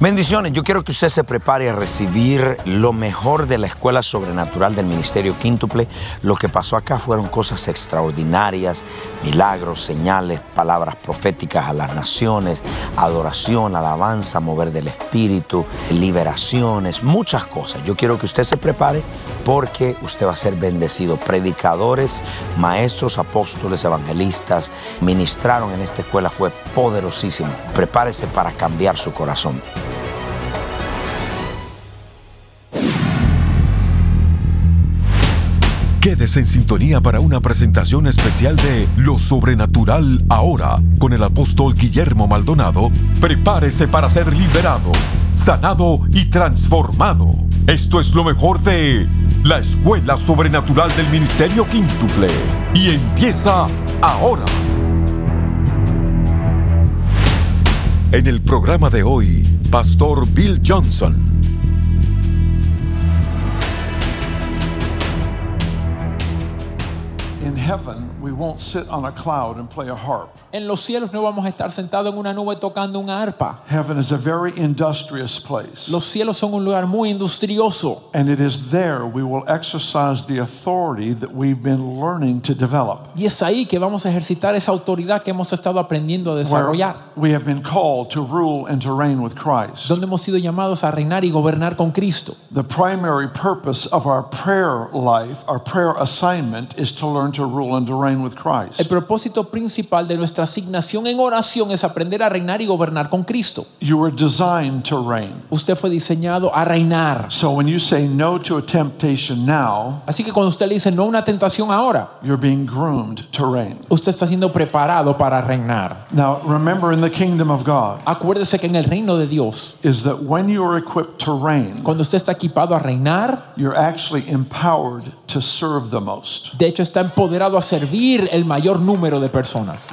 Bendiciones, yo quiero que usted se prepare a recibir lo mejor de la escuela sobrenatural del Ministerio Quíntuple. Lo que pasó acá fueron cosas extraordinarias, milagros, señales, palabras proféticas a las naciones, adoración, alabanza, mover del Espíritu, liberaciones, muchas cosas. Yo quiero que usted se prepare porque usted va a ser bendecido. Predicadores, maestros, apóstoles, evangelistas ministraron en esta escuela, fue poderosísimo. Prepárese para cambiar su corazón. Quédese en sintonía para una presentación especial de Lo Sobrenatural ahora con el apóstol Guillermo Maldonado. Prepárese para ser liberado, sanado y transformado. Esto es lo mejor de la Escuela Sobrenatural del Ministerio Quíntuple y empieza ahora. En el programa de hoy, Pastor Bill Johnson. Heaven, won't sit on a cloud and play a harp. En los cielos no vamos a estar sentados en una nube tocando una arpa. Heaven is a very industrious place. Los cielos son un lugar muy industrioso. And it is there we will exercise the authority that we've been learning to develop. Y es ahí que vamos a ejercitar esa autoridad que hemos estado aprendiendo a Where we have been called to rule and to reign with Christ. Donde hemos sido llamados a reinar y gobernar con Cristo. The primary purpose of our prayer life, our prayer assignment, is to learn to rule and to reign with Christ. El propósito principal de nuestra asignación en oración es aprender a reinar y gobernar con Cristo. You were designed to reign. Usted fue diseñado a reinar. So when you say no to a temptation now, Así que cuando usted le dice no a una tentación ahora, you're being groomed to reign. usted está siendo preparado para reinar. Now, remember in the kingdom of God Acuérdese que en el reino de Dios, is that when you are equipped to reign, cuando usted está equipado a reinar, you're actually empowered to serve the most. de hecho está empoderado a servir el mayor número de personas.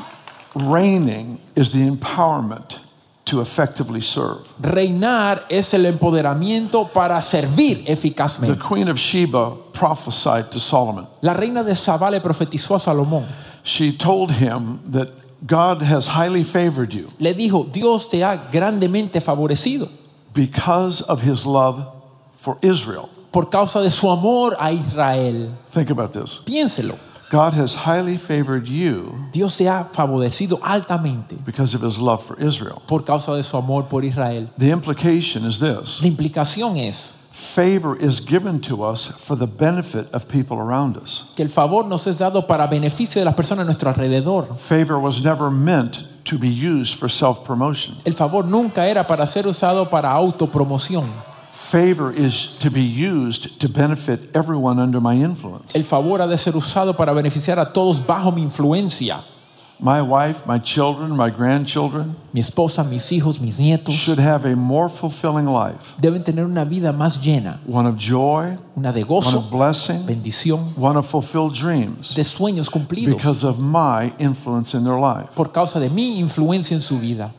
Reigning is the empowerment to effectively serve. Reinar es el empoderamiento para servir The eficazmente. Queen of Sheba prophesied to Solomon. La reina de Sabá le profetizó a Salomón. She told him that God has highly favored you Le dijo, Dios te ha grandemente favorecido because of his love for Israel. por causa de su amor a Israel. Think about this. Piénselo. God has highly favored you Dios se ha favorecido altamente because of his love for Israel. por causa de su amor por Israel. The implication is this La implicación es favor is given to us for the benefit of people around us. que el favor nos es dado para beneficio de las personas a nuestro alrededor. Favor was never meant to be used for self promotion. El favor nunca era para ser usado para autopromoción. Favor is to be used to benefit everyone under my influence. El favor ha de ser usado para beneficiar a todos bajo mi influencia. My wife, my children, my grandchildren Mi esposa, mis hijos, mis nietos should have a more fulfilling life deben tener una vida más llena, one of joy, una de gozo. one of blessing, bendición, one of fulfilled dreams de sueños cumplidos because of my influence in their life. por causa de mi influencia en su vida.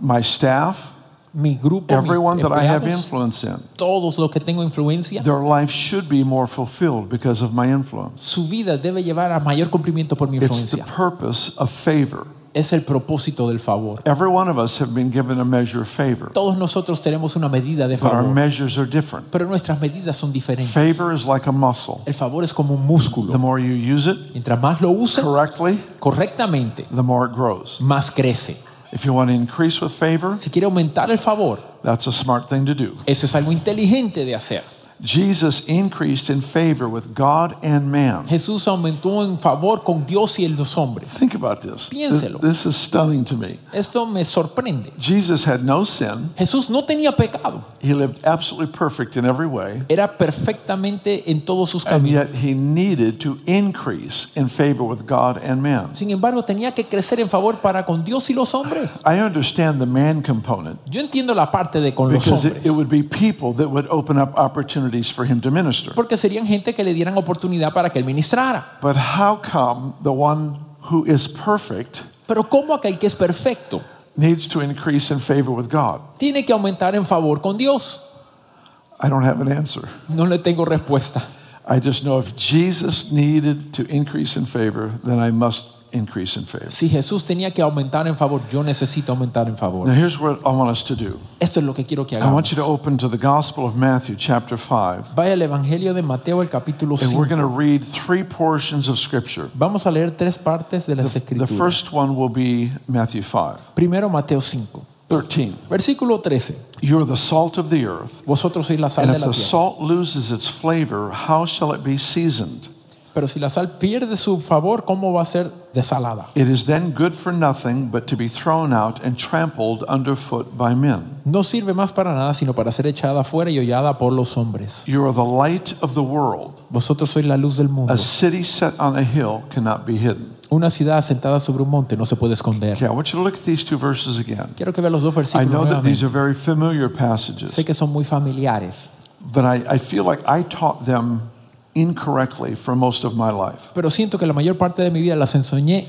My staff, Mi grupo, everyone that I have influence in, todos los que tengo influencia, their life should be more fulfilled because of my influence. su vida debe llevar a mayor cumplimiento por mi It's the influencia. purpose of favor. Es el propósito del favor. Every one of us have been given a measure of favor, Todos nosotros tenemos una medida de but our favor, measures are different. pero nuestras medidas son diferentes. Favor is like a muscle. El favor es como un The músculo. more you use it Mientras más lo use correctly, correctamente, the more it grows. más crece. If you want to increase with favor, Si quiere aumentar el favor, that's a smart thing to do. eso es algo inteligente de hacer. Jesus increased in favor with God and man. Jesús aumentó en favor con Dios y los hombres. Think about this. This, Piénselo. this is stunning to me. Esto me sorprende. Jesus had no sin. Jesús no tenía pecado. He lived absolutely perfect in every way. Era perfectamente en todos sus caminos. And yet he needed to increase in favor with God and man. Sin embargo, tenía que crecer en favor para con Dios y los hombres. I understand the man component Yo entiendo la parte de con los because it, it would be people that would open up opportunities for him to minister. Porque serían gente que le dieran oportunidad para que él ministrara. But how come the one who is perfect Pero ¿cómo aquel que es perfecto needs to increase in favor with God? tiene que aumentar en favor con Dios? I don't have an answer. No le tengo respuesta. I just know if Jesus needed to increase in favor, then I must increase in favor. Si Jesús tenía que aumentar en favor, yo necesito aumentar en favor. Now, here's what I want us to do Esto es lo que quiero que hagamos. I want you to open to the Gospel of Matthew, chapter 5, Vaya al Evangelio de Mateo, el capítulo and we're going to read three portions of Scripture. Vamos a leer tres partes de las The escrituras. first one will be Matthew 5, Primero Mateo 5, 13. versículo 13. You're the salt of the earth, Vosotros sois la sal and de if the salt loses its flavor, how shall it be seasoned? Pero si la sal pierde su favor, ¿cómo va a ser desalada? It is then good for nothing but to be thrown out and trampled underfoot by men. No sirve más para nada, sino para ser echada afuera y hollada por los hombres. You are the light of the world. Vosotros sois la luz del mundo. A city set on a hill cannot be hidden. Una ciudad asentada sobre un monte no se puede esconder. Okay, I want you to look at these two verses again. Quiero que vean los dos I versículos know that these nuevamente. are very familiar passages, Sé que son muy familiares, but I, I feel like I taught them incorrectly for most of my life. pero siento que la mayor parte de mi vida las enseñé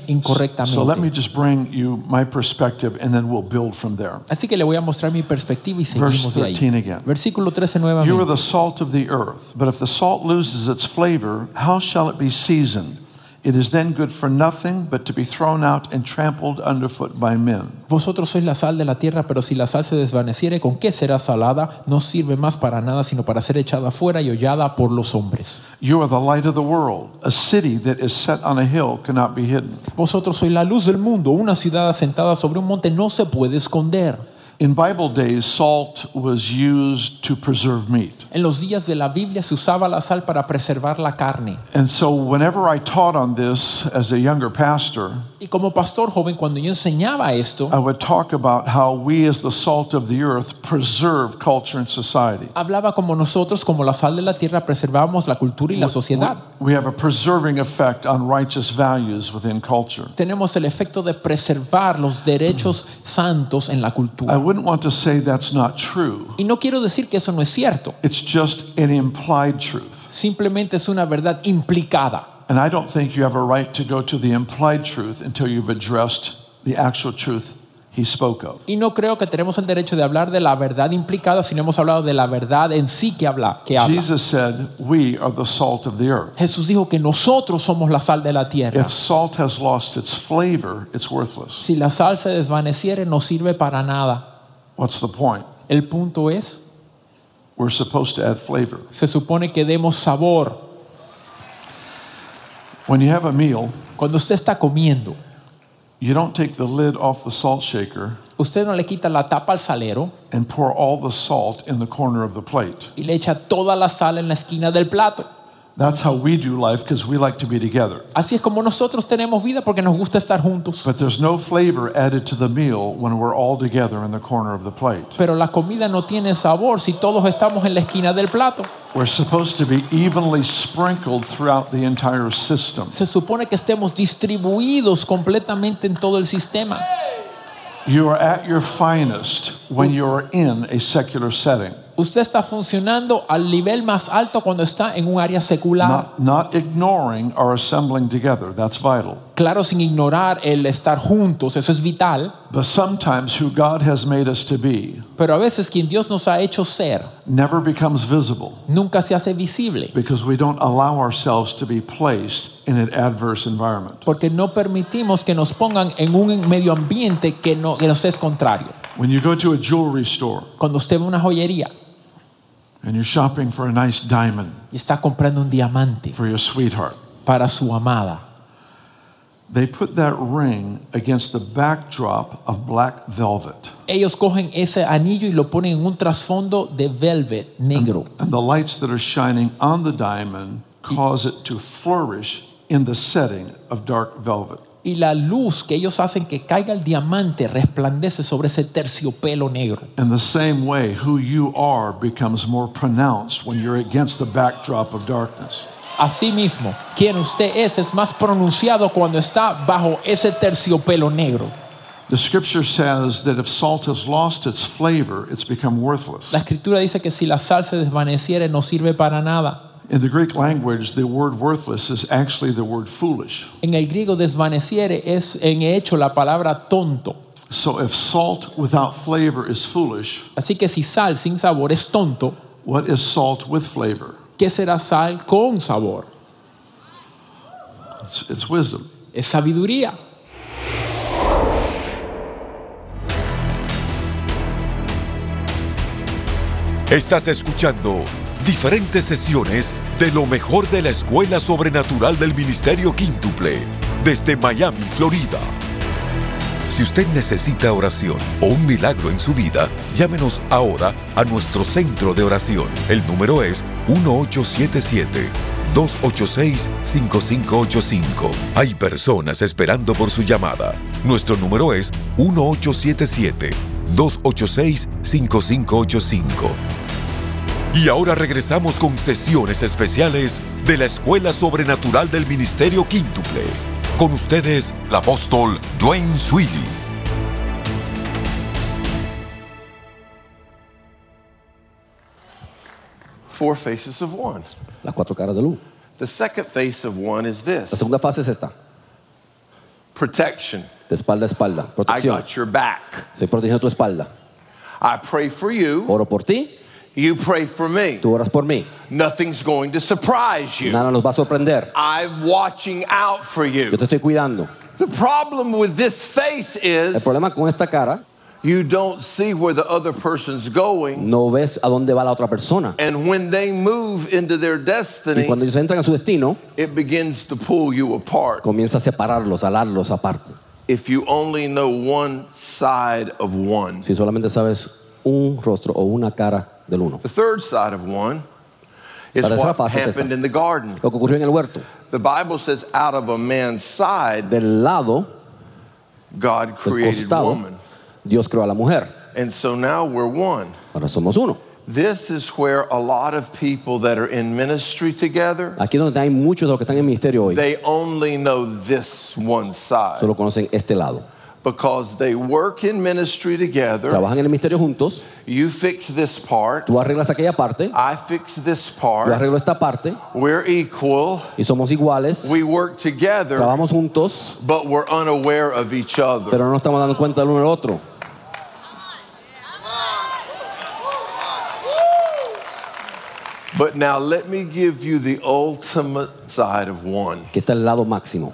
So let me just bring you my perspective and then we'll build from there. Así que le voy a mostrar mi perspectiva y seguimos de 13 ahí. again. Versículo 13 You are the salt of the earth, but if the salt loses its flavor, how shall it be seasoned? It is then good for nothing but to be thrown out and trampled underfoot by men. Vosotros sois la sal de la tierra, pero si la sal se desvaneciere, ¿con qué será salada? No sirve más para nada, sino para ser echada afuera y hollada por los hombres. You are the light of the world. A city that is set on a hill cannot be hidden. Vosotros sois la luz del mundo. Una ciudad asentada sobre un monte no se puede esconder. In Bible days, salt was used to preserve meat. En los días de la Biblia se usaba la sal para preservar la carne. And so, whenever I taught on this as a younger pastor, Y como pastor joven, cuando yo enseñaba esto, I would talk about how we, as the salt of the earth, preserve culture and society. hablaba como nosotros, como la sal de la tierra, preservábamos la cultura y la sociedad. We have a preserving effect on righteous values within culture. Tenemos el efecto de preservar los derechos santos en la I cultura. Wouldn't want to say that's not true. Y no quiero decir que eso no es cierto. It's just an implied truth. Simplemente es una verdad implicada. And I don't think you have a right to go to the implied truth until you've addressed the actual truth he spoke of. Y no creo que tenemos el derecho de hablar de la verdad implicada si no hemos hablado de la verdad en sí que habla. Que habla. Jesus said, We are the salt of the earth. Jesús dijo que nosotros somos la sal de la tierra. If salt has lost its flavor, it's worthless. Si la sal se desvaneciere no sirve para nada. What's the point? El punto es, We're supposed to add flavor. se supone que demos sabor. When you have a meal, Cuando usted está comiendo, you don't take the lid off the salt shaker usted no le quita la tapa al salero and pour all the salt in the corner of the plate. y le echa toda la sal en la esquina del plato. That's how we do life because we like to be together. Así es como nosotros tenemos vida porque nos gusta estar juntos. But there's no flavor added to the meal when we're all together in the corner of the plate. Pero la comida no tiene sabor si todos estamos en la esquina del plato. We're supposed to be evenly sprinkled throughout the entire system. Se supone que estemos distribuidos completamente en todo el sistema. You are at your finest when you're in a secular setting, Usted está funcionando al nivel más alto cuando está en un área secular. not, not ignoring our assembling together. That's vital. Claro, sin ignorar el estar juntos, eso es vital. But sometimes who God has made us to be Pero a veces quien Dios nos ha hecho ser never becomes visible nunca se hace visible. because we don't allow ourselves to be placed in an adverse environment. Porque no permitimos que nos pongan en un medio ambiente que, no, que nos es contrario. When you go to a jewelry store Cuando usted ve una joyería and you're shopping for a nice diamond y está comprando un diamante for your sweetheart, para su amada, they put that ring against the backdrop of black velvet. Ellos cogen ese anillo y lo ponen en un trasfondo de velvet negro. And the lights that are shining on the diamond cause it to flourish in the setting of dark velvet. Y la luz que ellos hacen que caiga el diamante resplandece sobre ese terciopelo negro. In the same way, who you are becomes more pronounced when you're against the backdrop of darkness. Asimismo, quien usted es es más pronunciado cuando está bajo ese terciopelo negro. The scripture says that if salt has lost its flavor, it's become worthless. La escritura dice que si la sal se desvaneciere no sirve para nada. In the Greek language, the word worthless is actually the word foolish. En el griego desvaneciere es en hecho la palabra tonto. So if salt without flavor is foolish, Así que si sal sin sabor es tonto, what is salt with flavor? ¿qué será sal con sabor? It's, it's wisdom. Es sabiduría. Estás escuchando diferentes sesiones de lo mejor de la Escuela Sobrenatural del Ministerio Quíntuple desde Miami, Florida. Si usted necesita oración o un milagro en su vida, llámenos ahora a nuestro centro de oración. El número es 1877-286-5585. Hay personas esperando por su llamada. Nuestro número es 1877-286-5585. Y ahora regresamos con sesiones especiales de la Escuela Sobrenatural del Ministerio Quíntuple. Con ustedes, el apóstol Dwayne Swilly. Four faces of one. Las cuatro caras de luz. The second face of one is La this segunda fase es esta, protection. de espalda a espalda, I protección. got your back. Estoy protegiendo tu espalda. I pray for you. Oro por ti, You pray for me. tú oras por mí. Nothing's going to surprise you. Nada nos va a sorprender. I'm watching out for you. Yo te estoy cuidando. The problem with this face El is problema con esta cara, you don't see where the other person's going. no ves a dónde va la otra persona. And when they move into their destiny, Y cuando ellos entran a su destino, it begins to pull you apart. comienza a separarlos, a alarlos aparte. If you only know one side of one. Si solamente sabes un rostro o una cara del uno. The third side of one is what happened in the garden. Lo que ocurrió en el huerto. The Bible says, out of a man's side, Del lado God created costado, woman. Dios creó a la mujer. And so now we're one. Ahora somos uno. This is where a lot of people that are in ministry together, Aquí donde hay muchos de los que están en ministerio hoy, they only know this one side solo conocen este lado. Because they work in ministry together. Trabajan en el ministerio juntos, You fix this part, tú arreglas aquella parte, I fix this yo part. arreglo esta parte We're equal. y somos iguales. We work together, Trabajamos juntos, but we're unaware of each other. pero no estamos dando cuenta del uno del otro. But now let me give you the ultimate side of one. Que está el lado máximo.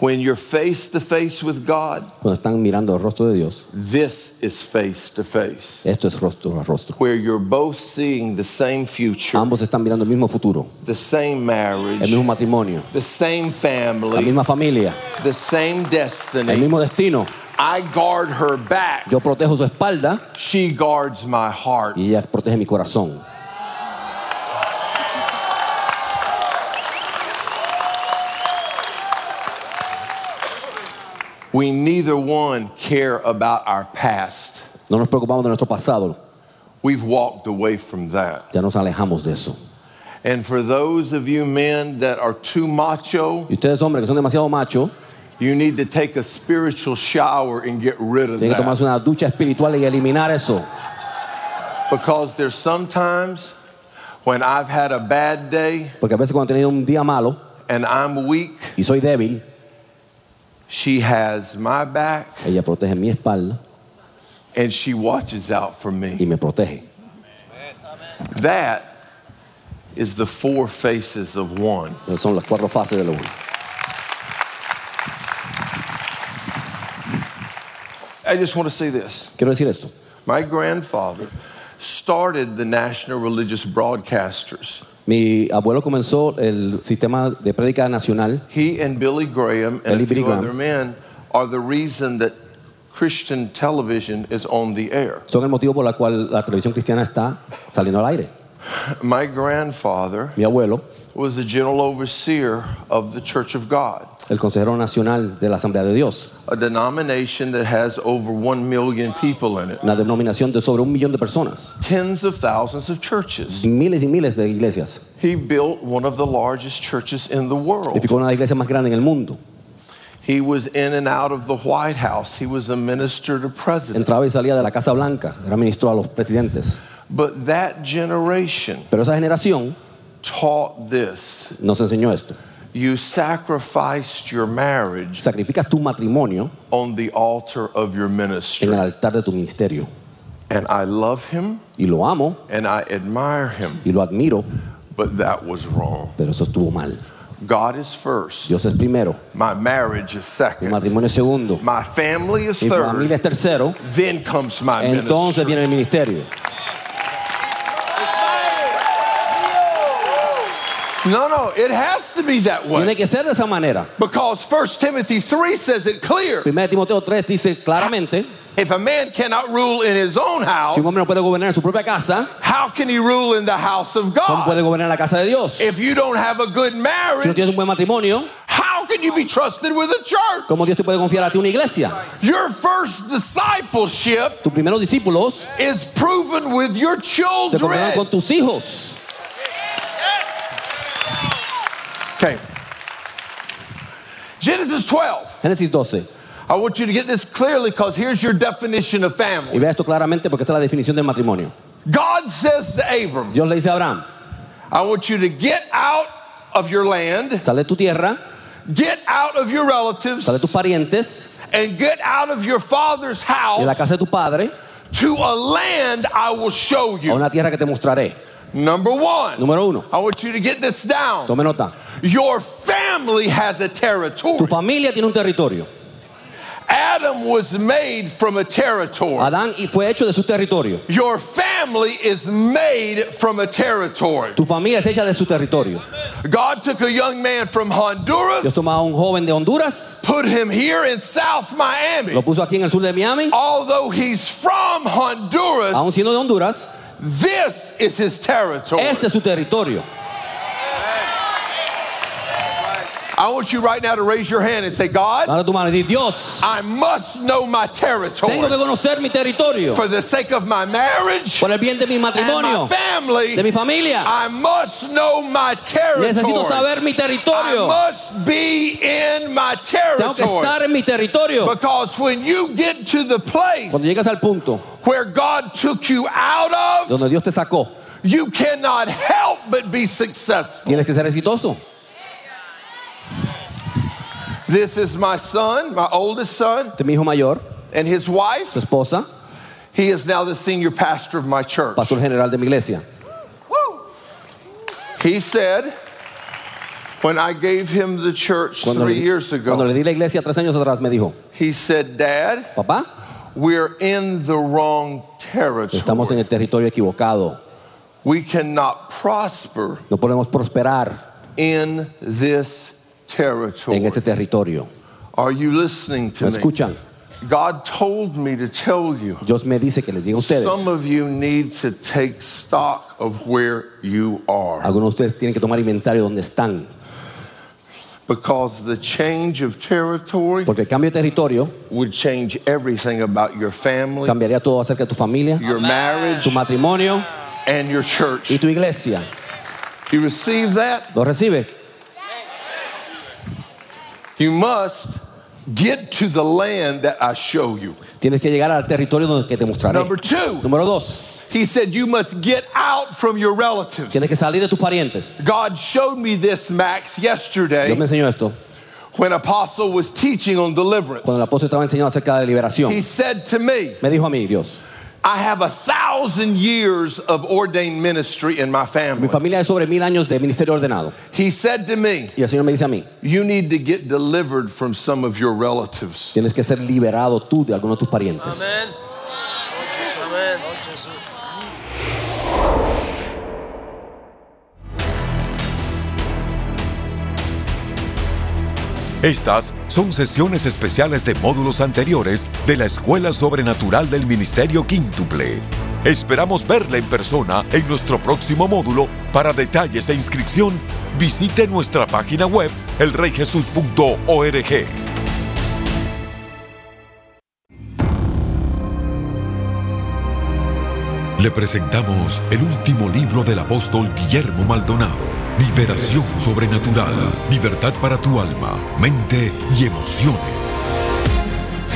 When you're face to face with God, Cuando están mirando el rostro de Dios, this is face to face. esto es rostro a rostro. Where you're both seeing the same future, Ambos están mirando el mismo futuro, the same marriage, el mismo matrimonio, the same family, la misma familia, the same destiny, el mismo destino. I guard her back, Yo protejo su espalda she guards my heart. y ella protege mi corazón. We neither one care about our past. No nos preocupamos de nuestro pasado, We've walked away from that. ya nos alejamos de eso. And for those of you men that are too macho, Y ustedes, hombres, que son demasiado machos, you need to take a spiritual shower and get rid of tienen que tomarse una ducha espiritual y eliminar eso. Because there's sometimes when I've had a bad day Porque a veces cuando he tenido un día malo and I'm weak, y soy débil, she has my back ella protege mi espalda and she watches out for me. y me. protege. That is the four faces of one. Son las cuatro fases de lo uno. I just want to say this. Quiero decir esto. My grandfather started the National Religious Broadcasters. Mi abuelo comenzó el sistema de prédica nacional. He and Billy Graham and Billy a few Graham. other men are the reason that Christian television is on the air. Son el motivo por el cual la televisión cristiana está saliendo al aire. My grandfather Mi abuelo, was the general overseer of the Church of God, el consejero nacional de la Asamblea de Dios, a denomination that has over 1 million people in it, una denominación de sobre un millón de personas, tens of thousands of churches. miles y miles de iglesias. He built one of the largest churches in the world. Edificó una de las iglesias más grandes en el mundo. He was in and out of the White House. He was a minister to president. Entraba y salía de la Casa Blanca, era ministro a los presidentes. But that generation Pero esa generación taught this. nos enseñó esto. You sacrificed your marriage Sacrificas tu matrimonio on the altar of your en el altar de tu ministerio. And I love him Y lo amo and I admire him, y lo admiro, but that was wrong. pero eso estuvo mal. God is first. Dios es primero, My marriage is mi second. matrimonio es segundo, My family is mi familia third. es tercero, Then comes my entonces ministry. viene el ministerio. No, no, it has to be that way. Tiene que ser de esa manera. Because 1 Timothy 3 says it clear. 1 Timoteo 3 dice claramente, If a man cannot rule in his own house, si un hombre no puede gobernar en su propia casa, how can he rule in the house of God? ¿cómo puede gobernar en la casa de Dios? If you don't have a good marriage, si no tienes un buen matrimonio, how can you be trusted with a church? ¿cómo Dios te puede confiar a ti una iglesia? Your first discipleship Tus primeros discípulos is proven with your children. se con tus hijos. Genesis 12. Génesis 12. I want you to get this clearly because here's your definition of family. Y vea esto claramente porque esta es la definición del matrimonio. God says to Abram, Dios le dice a Abraham, I want you to get out of your land, sal de tu tierra, get out of your relatives, sal de tus parientes and get out of your father's y de la house casa de tu padre to a land I will show you. a una tierra que te mostraré. Number one, Número uno, I want you to get this down. tome nota. Your family has a territory. Tu familia tiene un territorio. Adam was made from a territory. Adán y fue hecho de su territorio. Your family is made from a territory. Tu familia es hecha de su territorio. God took a young man from Honduras. Dios toma a un joven de Honduras, put him here in South Miami. lo puso aquí en el sur de Miami, Although he's from Honduras, aún siendo de Honduras, this is his territory. este es su territorio. I want you right now to raise your hand and say, God, Ahora tu mano y di, Dios, I must know my tengo que territory conocer mi territorio for the sake of my marriage por el bien de mi and my matrimonio, family. de mi familia. I must know my Necesito territory. saber mi I territorio. must be in my Tengo que territory. estar en mi territorio. Because when you get to the place Cuando llegas al punto where God took you out of, donde Dios te sacó, you cannot help but be successful. tienes que ser exitoso. This is my son, my oldest son, Este es mi hijo mayor, and his wife. su esposa, He is now the senior pastor of my church. pastor general de mi iglesia. He said, when I gave him the church Cuando, three le, years cuando le ago, di la iglesia tres años atrás, me dijo, he said, Dad, papá, we're in the wrong estamos en territory. el territorio equivocado. We cannot prosper No podemos prosperar in this territory. en ese territorio. Are you listening to ¿Me me? escuchan? God told me to tell you. Dios me dice que les diga a ustedes. Some of you need to take stock of where you are Algunos de ustedes tienen que tomar inventario donde están. because the change of territory Porque el cambio de territorio would change everything about your family, cambiaría todo acerca de tu familia, your marriage, tu matrimonio and your church. y tu iglesia. You receive that? ¿Lo recibe? You must get to the land that I show you. Tienes que llegar al territorio donde que te mostraré. Number two, Número dos, he said you must get out from your relatives. tienes que salir de tus parientes. God showed me this, Max, Dios yesterday me enseñó esto when Apostle was teaching on deliverance. cuando el apóstol estaba enseñando acerca de liberación. He said to me, Me dijo a mí, Dios, I have a thousand years of ordained ministry in my family. mi family. familia es sobre mil años de ministerio ordenado. He said to me, Y el Señor me dice a mí, You need to get delivered from some of your relatives. tienes que ser liberado tú de algunos de tus parientes. Estas son sesiones especiales de módulos anteriores de la Escuela Sobrenatural del Ministerio Quíntuple. Esperamos verla en persona en nuestro próximo módulo. Para detalles e inscripción, visite nuestra página web elreyjesus.org. Le presentamos el último libro del apóstol Guillermo Maldonado. Liberación sobrenatural. Libertad para tu alma, mente y emociones.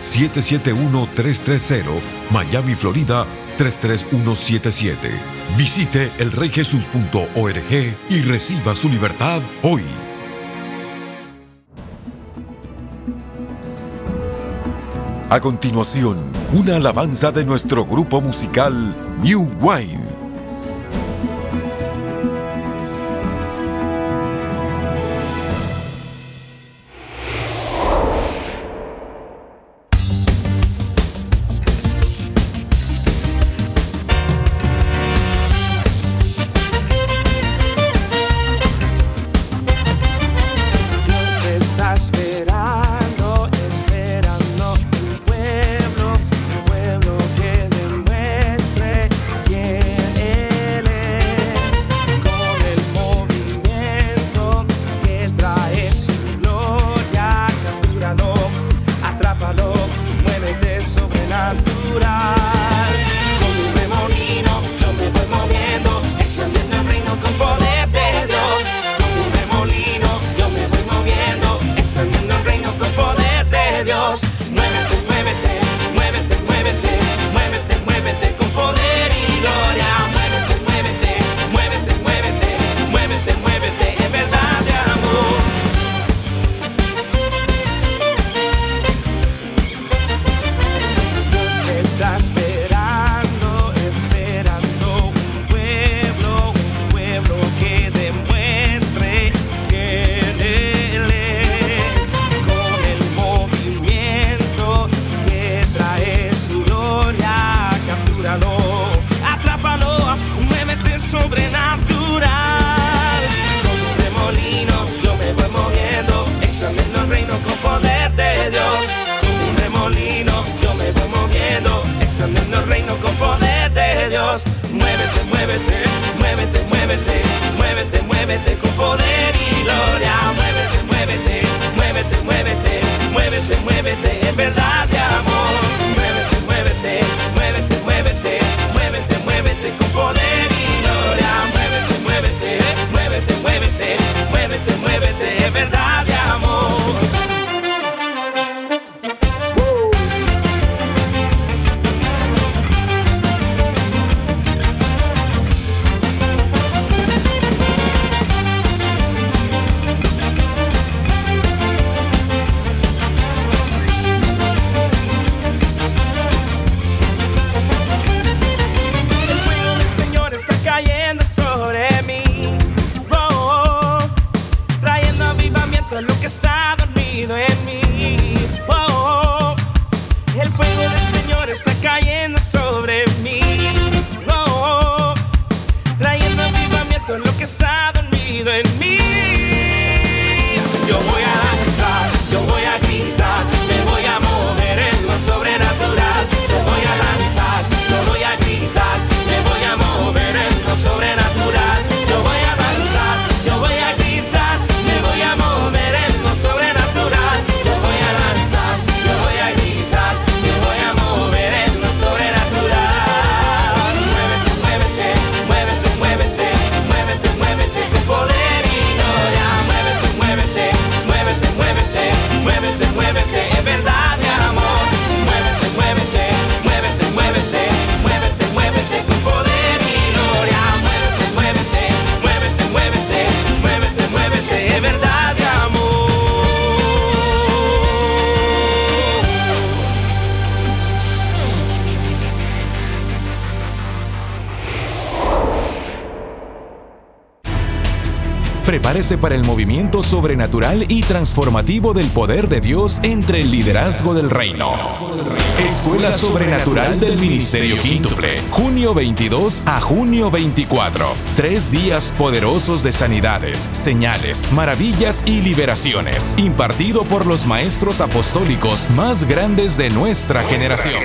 771-330, Miami, Florida 33177. Visite elreyjesus.org y reciba su libertad hoy. A continuación, una alabanza de nuestro grupo musical New Wine. Muévete, muévete, Para el movimiento sobrenatural y transformativo del poder de Dios entre el liderazgo del reino. Escuela Sobrenatural del Ministerio Quíntuple, junio 22 a junio 24. Tres días poderosos de sanidades, señales, maravillas y liberaciones, impartido por los maestros apostólicos más grandes de nuestra generación.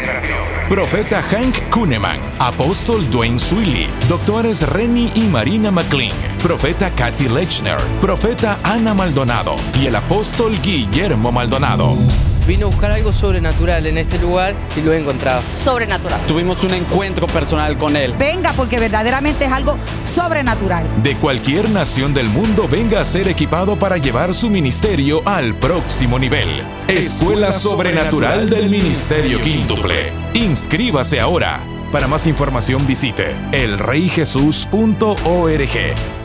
Profeta Hank Kuhneman, Apóstol Dwayne Swilly, doctores Renny y Marina McLean, Profeta Kathy Lechner, Profeta Ana Maldonado y el Apóstol Guillermo Maldonado. Vino a buscar algo sobrenatural en este lugar y lo he encontrado. Sobrenatural. Tuvimos un encuentro personal con él. Venga porque verdaderamente es algo sobrenatural. De cualquier nación del mundo venga a ser equipado para llevar su ministerio al próximo nivel. Escuela Sobrenatural del Ministerio Quíntuple. Inscríbase ahora. Para más información visite elreyjesus.org.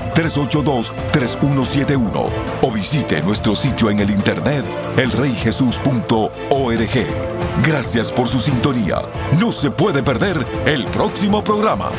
1-305-382-3171 o visite nuestro sitio en el internet elreyjesus.org. Gracias por su sintonía. No se puede perder el próximo programa.